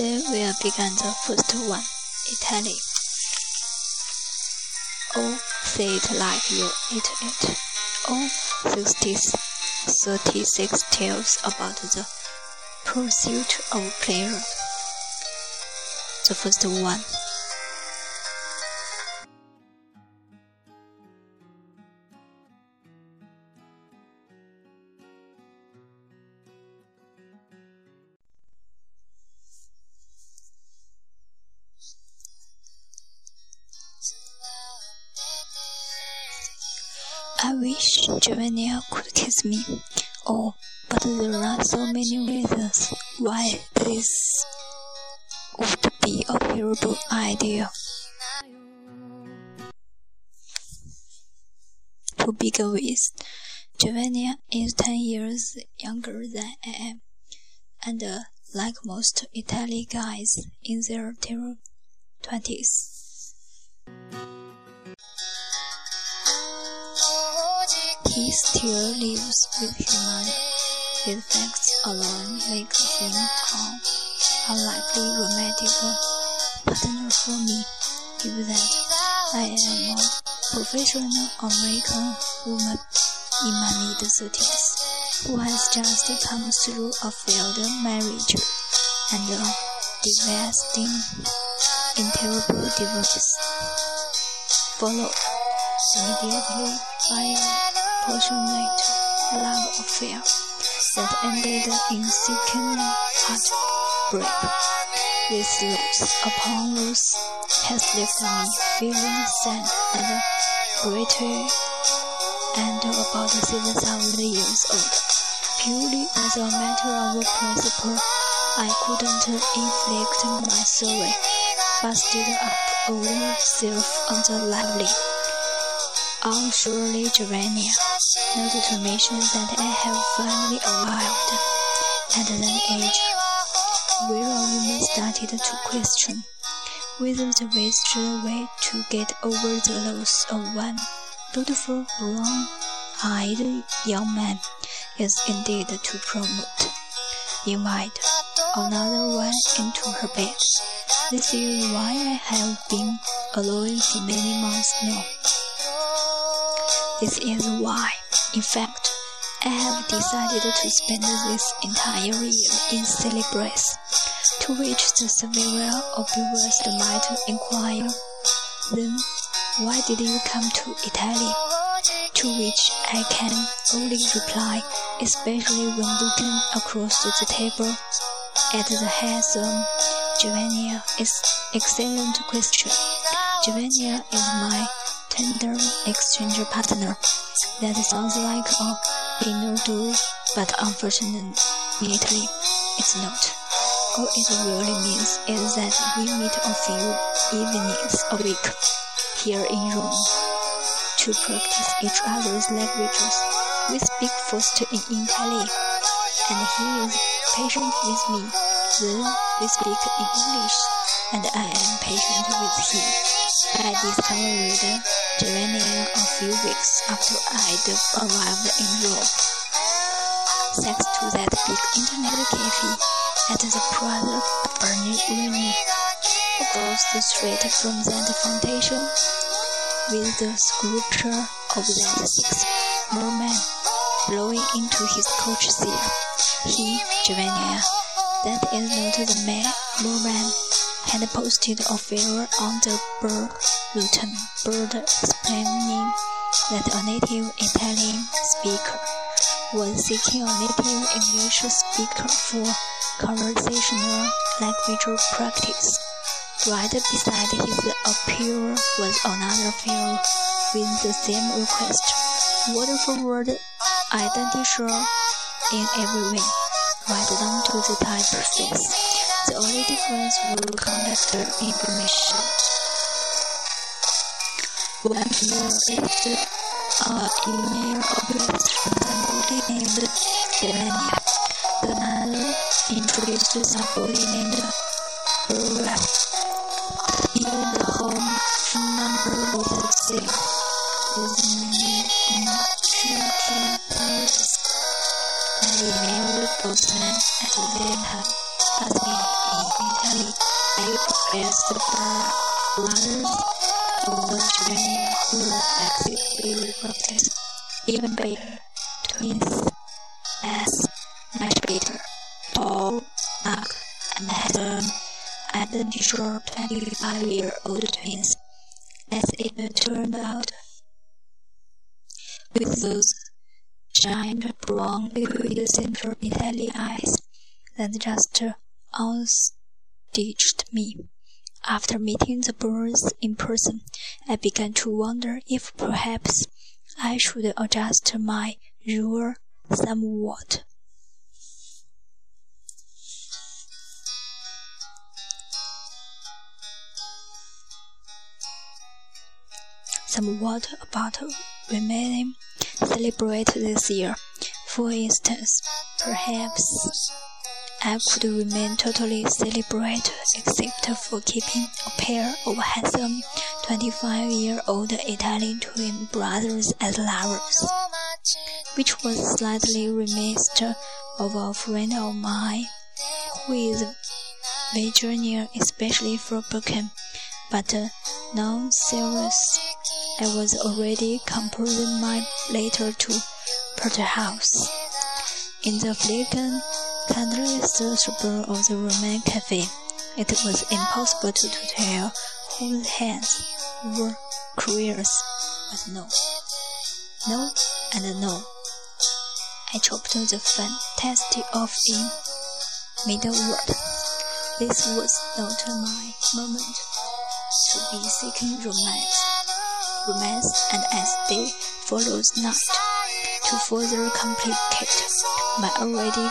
We are begin the first one, Italy. Oh, say it like you eat it. Oh, 60, 36 tales about the pursuit of pleasure. The first one. I wish Giovanni could kiss me. Oh, but there are so many reasons why this would be a terrible idea. To begin with, Giovanni is 10 years younger than I am, and uh, like most Italian guys in their 20s. He still lives with his mother. His facts alone make him an unlikely romantic partner for me, given that I am a professional American woman in my mid-thirties who has just come through a failed marriage and a devastating terrible divorce, followed immediately by passionate love affair that ended in sickening heartbreak. This loss upon loss has left me feeling sad and bitter and about seven thousand years old. Purely as a matter of principle, I couldn't inflict my sorrow, busted up over self on the lively. Oh, surely, Gerania, not to mention that I have finally arrived at that age where a woman started to question whether the best way to get over the loss of one beautiful brown-eyed young man is indeed to promote, invite another one into her bed. This is why I have been alone for many months now. This is why, in fact, I have decided to spend this entire year in Celebres, to which the surveyor of might inquire, Then, why did you come to Italy? To which I can only reply, especially when looking across the table at the handsome Giovanni, is excellent question. Giovanni is my tender exchange partner. That sounds like a dinner do, but unfortunately, it's not. All it really means is that we meet a few evenings a week here in Rome to practice each other's languages. We speak first in Italian, and he is patient with me. Then we speak in English, and I am patient with him. I discovered Germania a few weeks after I'd arrived in Rome. Thanks to that big internet cafe at the Piazza Bernini across the street from that foundation, with the sculpture of that six merman blowing into his coach seat. He, Giovanni, that is not the man, merman had posted a favor on the bulletin board explaining that a native Italian speaker was seeking a native English speaker for conversational language practice. Right beside his appeal was another fellow with the same request, word for word, identical in every way, right down to the typeface. The only difference was contact information. One year later, an email address from somebody named Germania. Another introduced somebody named Laura. Even the home number was the same. I emailed both men at the same husband in Italy, I pressed the brothers of the children who actively protest. Even better, twins as much better, tall, dark, and handsome, identical 25 year old twins. As it turned out, with those giant brown liquid central Italy eyes that just unstitched me. After meeting the birds in person, I began to wonder if perhaps I should adjust my rule somewhat. Somewhat about remaining celebrate this year. For instance, perhaps I could remain totally celibate except for keeping a pair of handsome 25 year old Italian twin brothers as lovers, which was slightly remiss of a friend of mine who is Virginia, especially for Burkham, but uh, non serious. I was already composing my letter to Porterhouse. In the flagon kindliest suburb of the Roman cafe, it was impossible to, tell whose hands were queers, but no, no, and no. I chopped the fantastic off in middle word. This was not my moment to be seeking romance romance and as day follows night to further complicate my already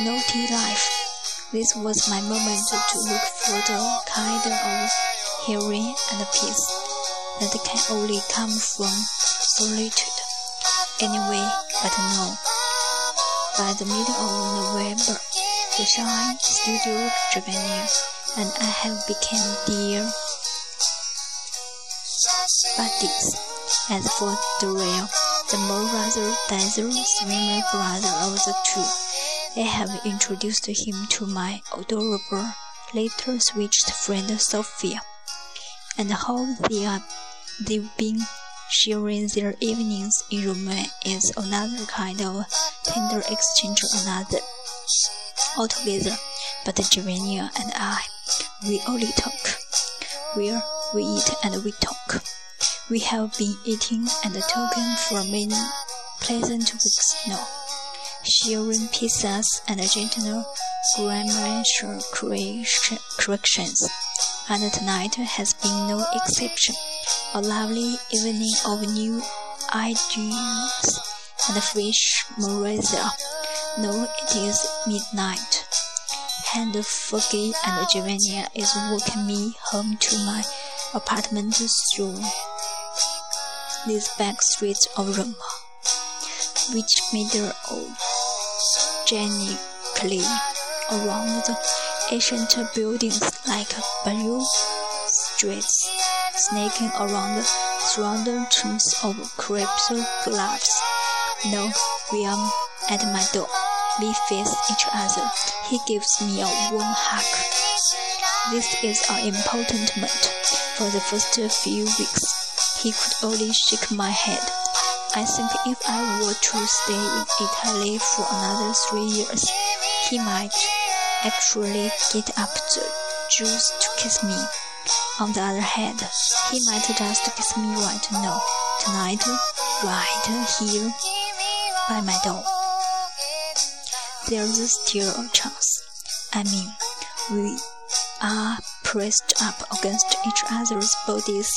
naughty life. This was my moment to look for the kind of hearing and peace that can only come from solitude. Anyway, but no. By the middle of November, the Shanghai studio Japan and I have become dear buddies. As for the real, the more rather dazzle swimmer brother of the two, I have introduced him to my adorable, later switched friend Sophia, and how they are they've been sharing their evenings in Rome is another kind of tender exchange another altogether. But Giovanni and I, we only talk. Where we eat and we talk. We have been eating and talking for many pleasant weeks now, sharing pizzas and gentle grammatical corrections, and tonight has been no exception. A lovely evening of new ideas and fresh morale. No, it is midnight. And Foggy and Giovanni is walking me home to my apartment through these back streets of Rome, which meander organically around the ancient buildings like barrel streets, snaking around the surrounding trees of crypto gloves. No, we are at my door. We face each other. He gives me a warm hug. This is an important moment. For the first few weeks, he could only shake my head. I think if I were to stay in Italy for another three years, he might actually get up the juice to kiss me. On the other hand, he might just kiss me right now, tonight, right here, by my door. There's still a chance. I mean, we are pressed up against each other's bodies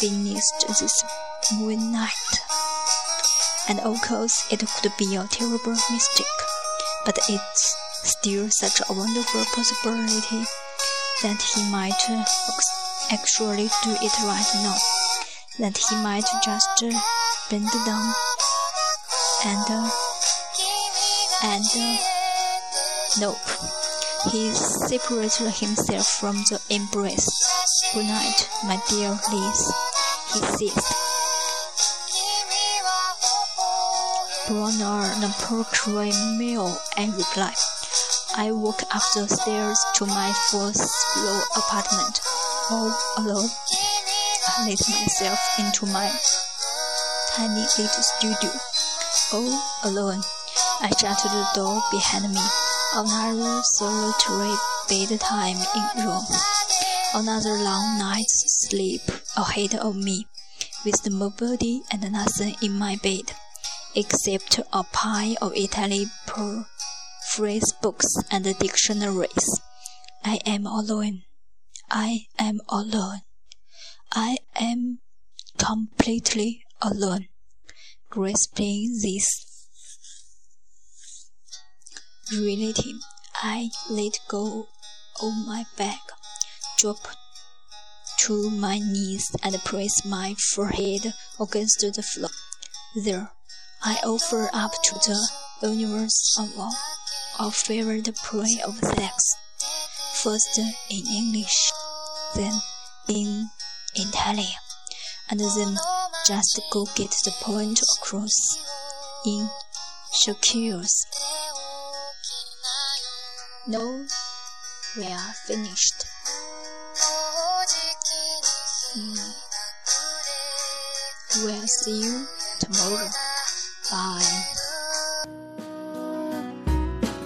beneath this moon night. And of course, it could be a terrible mistake, but it's still such a wonderful possibility that he might actually do it right now. That he might just bend down and uh, and uh, nope. He separated himself from the embrace. Good night, my dear Liz he says. Bronner the procureur and reply. I walk up the stairs to my fourth floor apartment, all alone. I let myself into my tiny little studio, all alone. I shut the door behind me. Another solitary bedtime in Rome. Another long night's sleep ahead of me, with nobody and nothing in my bed, except a pile of Italian phrase books and dictionaries. I am alone. I am alone. I am completely alone. Grasping this reality, I let go of my bag, drop to my knees, and press my forehead against the floor. There, I offer up to the universe of all our favorite prey of sex, first in English, then in Italian, and then just go get the point across in Shakespeare's. No, we are finished. Mm. We'll see you tomorrow. Bye.